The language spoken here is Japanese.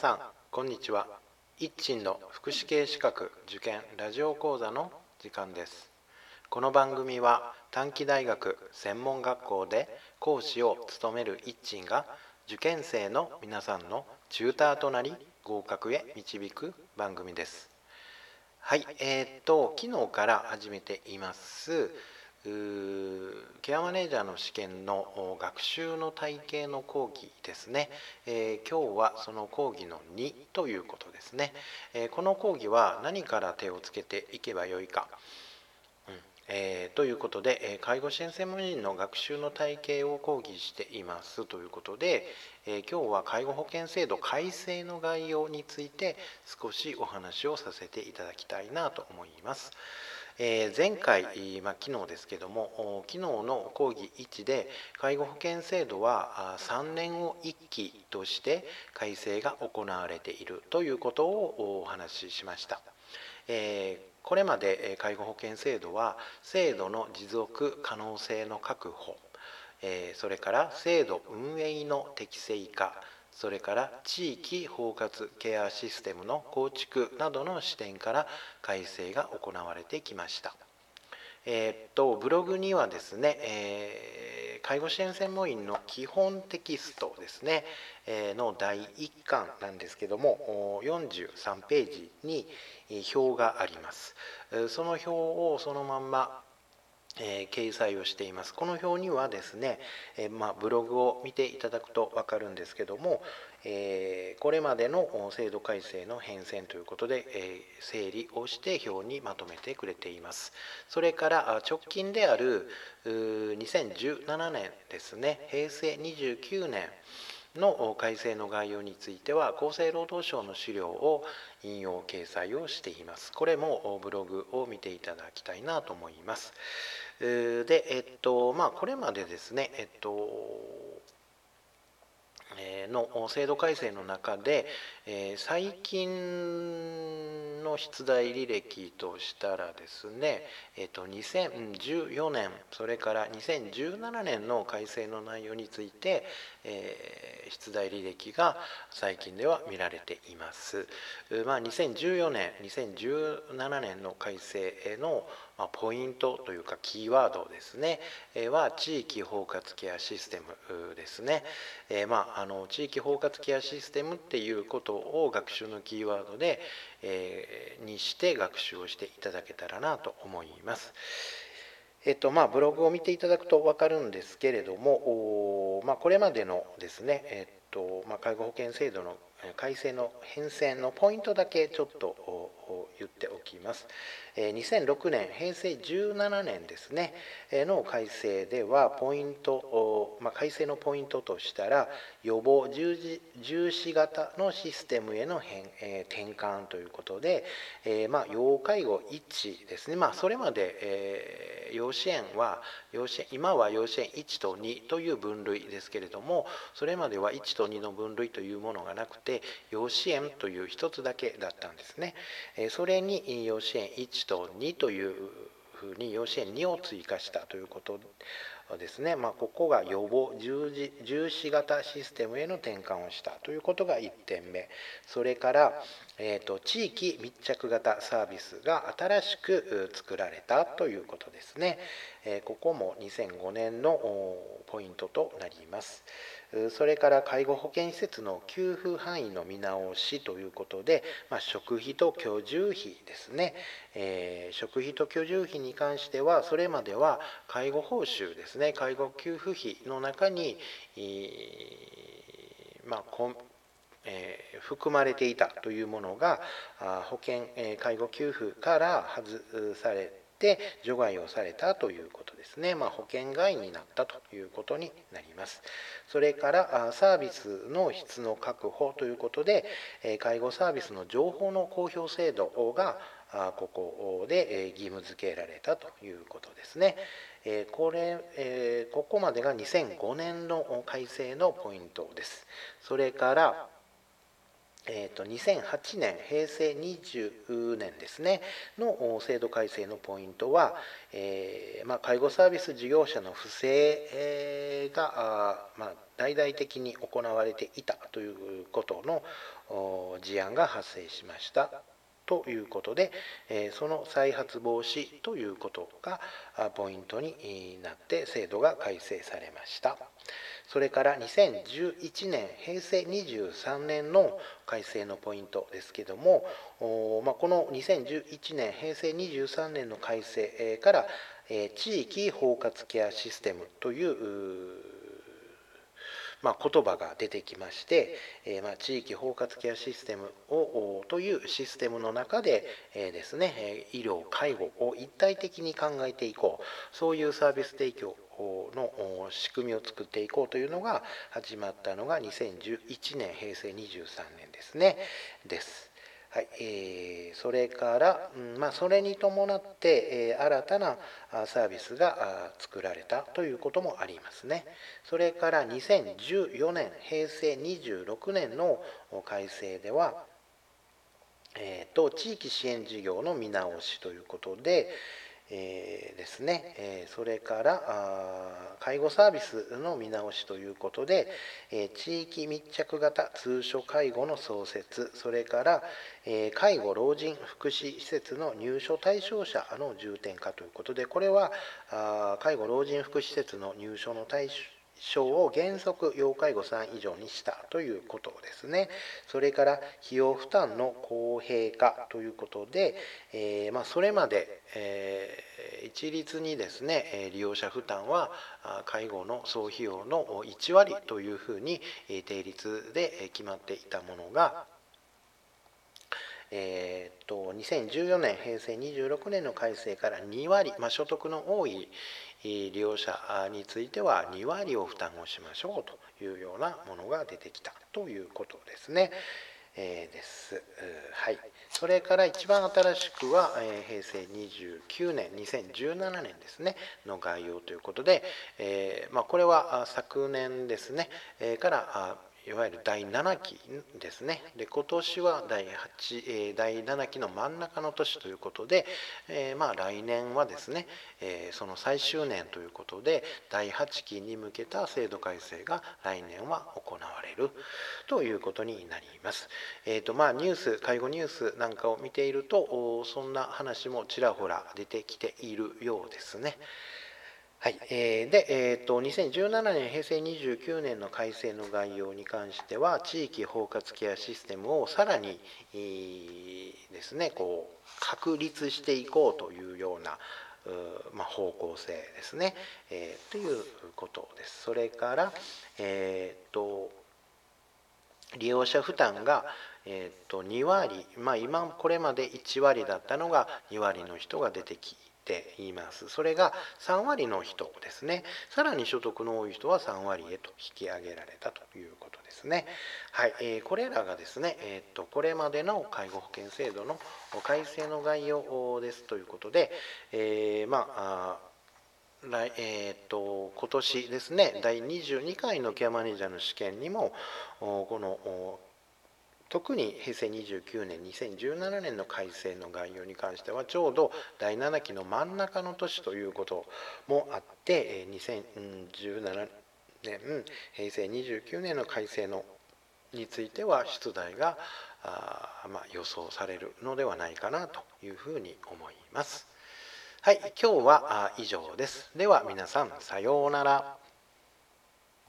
さんこんにちは。一鎮の福祉系資格受験ラジオ講座の時間です。この番組は短期大学専門学校で講師を務める一鎮が受験生の皆さんのチューターとなり合格へ導く番組です。はいえー、っと昨日から始めています。ケアマネージャーの試験の学習の体系の講義ですね、えー、今日はその講義の2ということですね、えー、この講義は何から手をつけていけばよいか、うんえー、ということで介護支援専門人の学習の体系を講義していますということで、え今日は介護保険制度改正の概要について少しお話をさせていただきたいなと思います。え前回、まあ、昨日ですけども昨日の講義1で介護保険制度は3年を1期として改正が行われているということをお話ししました。えこれまで介護保険制度は制度の持続可能性の確保それから制度運営の適正化それから地域包括ケアシステムの構築などの視点から改正が行われてきました。え、っとブログにはですね、えー、介護支援専門員の基本テキストですね、えー、の第1巻なんですけども43ページに表がありますその表をそのままえー、掲載をしています。この表にはですね、えー、まあ、ブログを見ていただくと分かるんですけども、えー、これまでの制度改正の変遷ということで、え整理をして表にまとめてくれています。それから直近である2017年ですね平成29年の改正の概要については厚生労働省の資料を引用掲載をしています。これもブログを見ていただきたいなと思います。で、えっと、まあ、これまでですね、えっと、の制度改正の中で、最近の出題履歴としたらですね、えっと、2014年それから2017年の改正の内容について、出題履歴が最近では見られています。まあ、2014年2017年の改正のまポイントというかキーワードですね、えは地域包括ケアシステムですね、えまあ、あの地域包括ケアシステムっていうことを学習のキーワードで、えにして学習をしていただけたらなと思います。えっとまあ、ブログを見ていただくと分かるんですけれども、まあ、これまでのですね、えっとまあ、介護保険制度の改正の変遷のポイントだけちょっと言っておきます。2006年、平成17年ですね、の改正では、ポイント、まあ、改正のポイントとしたら、予防重視型のシステムへの変、え、転換ということで、え、まあ、要介護1ですね、まあ、それまで、えー、養子縁は養子縁、今は養子縁1と2という分類ですけれども、それまでは1と2の分類というものがなくて、養子縁という一つだけだったんですね。それにに養子縁1と2というふうに養子縁2を追加したということですね、まあ、ここが予防重視型システムへの転換をしたということが1点目。それから、えーと、地域密着型サービスが新しく作られたということですね、えー、ここも2005年のポイントとなります。それから介護保険施設の給付範囲の見直しということで、まあ、食費と居住費ですね、えー、食費と居住費に関してはそれまでは介護報酬ですね。介護給付費の中に、まあ、えー、含まれていたというものが保険、えー、介護給付から外されてて除外をされたということですね、まあ、保険外になったということになりますそれからサービスの質の確保ということで介護サービスの情報の公表制度がここで義務付けられたということですね。これここまでが2005年の改正のポイントです。それからえーと、2008年、平成20年ですね、の制度改正のポイントは、えー、まあ、介護サービス事業者の不正、が、まあ、大々的に行われていたということの事案が発生しました。ということで、えその再発防止ということがポイントになって制度が改正されました。それから2011年平成23年の改正のポイントですけども、まあ、この2011年平成23年の改正から地域包括ケアシステムというまあ、言葉が出てきまして、えー、まあ、地域包括ケアシステムをというシステムの中で、えー、ですね医療介護を一体的に考えていこう。そういうサービス提供の仕組みを作っていこうというのが始まったのが2011年平成23年ですね。です。はいえー、それから、うんまあ、それに伴って、えー、新たなサービスが作られたということもありますね。それから2014年、平成26年の改正では、えーと、地域支援事業の見直しということで、えー、ですね、え、それから介護サービスの見直しということで、え、地域密着型通所介護の創設それから、え介護老人福祉施設の入所対象者の重点化ということでこれはあ介護老人福祉施設の入所の対象症を原則要介護3以上にしたということですね。それから費用負担の公平化ということで、えー、まあ、それまで、えー、一律にですね利用者負担は介護の総費用の1割というふうに定率で決まっていたものがえー、っと2014年平成26年の改正から2割、まあ、所得の多い利用者については2割を負担をしましょうというようなものが出てきたということですね。えー、です。はい。それから一番新しくは、え、平成29年、2017年ですね、の概要ということで、え、ま、これは昨年ですね、え、からいわゆる第7期ですねで今年は第 8, え第7期の真ん中の年ということで、えー、まあ来年はですね、えー、その最終年ということで第8期に向けた制度改正が来年は行われるということになります。えーとまあ、ニュース介護ニュースなんかを見ているとそんな話もちらほら出てきているようですね。はい、えー、で、えーと、2017年、平成29年の改正の概要に関しては、地域包括ケアシステムをさらに、ですね、こう確立していこうというような、まあ、方向性ですね、えー、ということです。それから、えーと、利用者負担が、えーと、2割、まあ、今これまで1割だったのが2割の人が出てきています。それが3割の人ですね。さらに所得の多い人は3割へと引き上げられたということですね。はい、えー、これらがですね、えー、とこれまでの介護保険制度の改正の概要ですということで、えー、まあ来えーと、今年ですね第22回のケアマネージャーの試験にもこの特に平成29年2017年の改正の概要に関してはちょうど第7期の真ん中の年ということもあって2017年平成29年の改正のについては出題があ、まあ、予想されるのではないかなというふうに思います。はい、今日は以上です。では皆さんさようなら。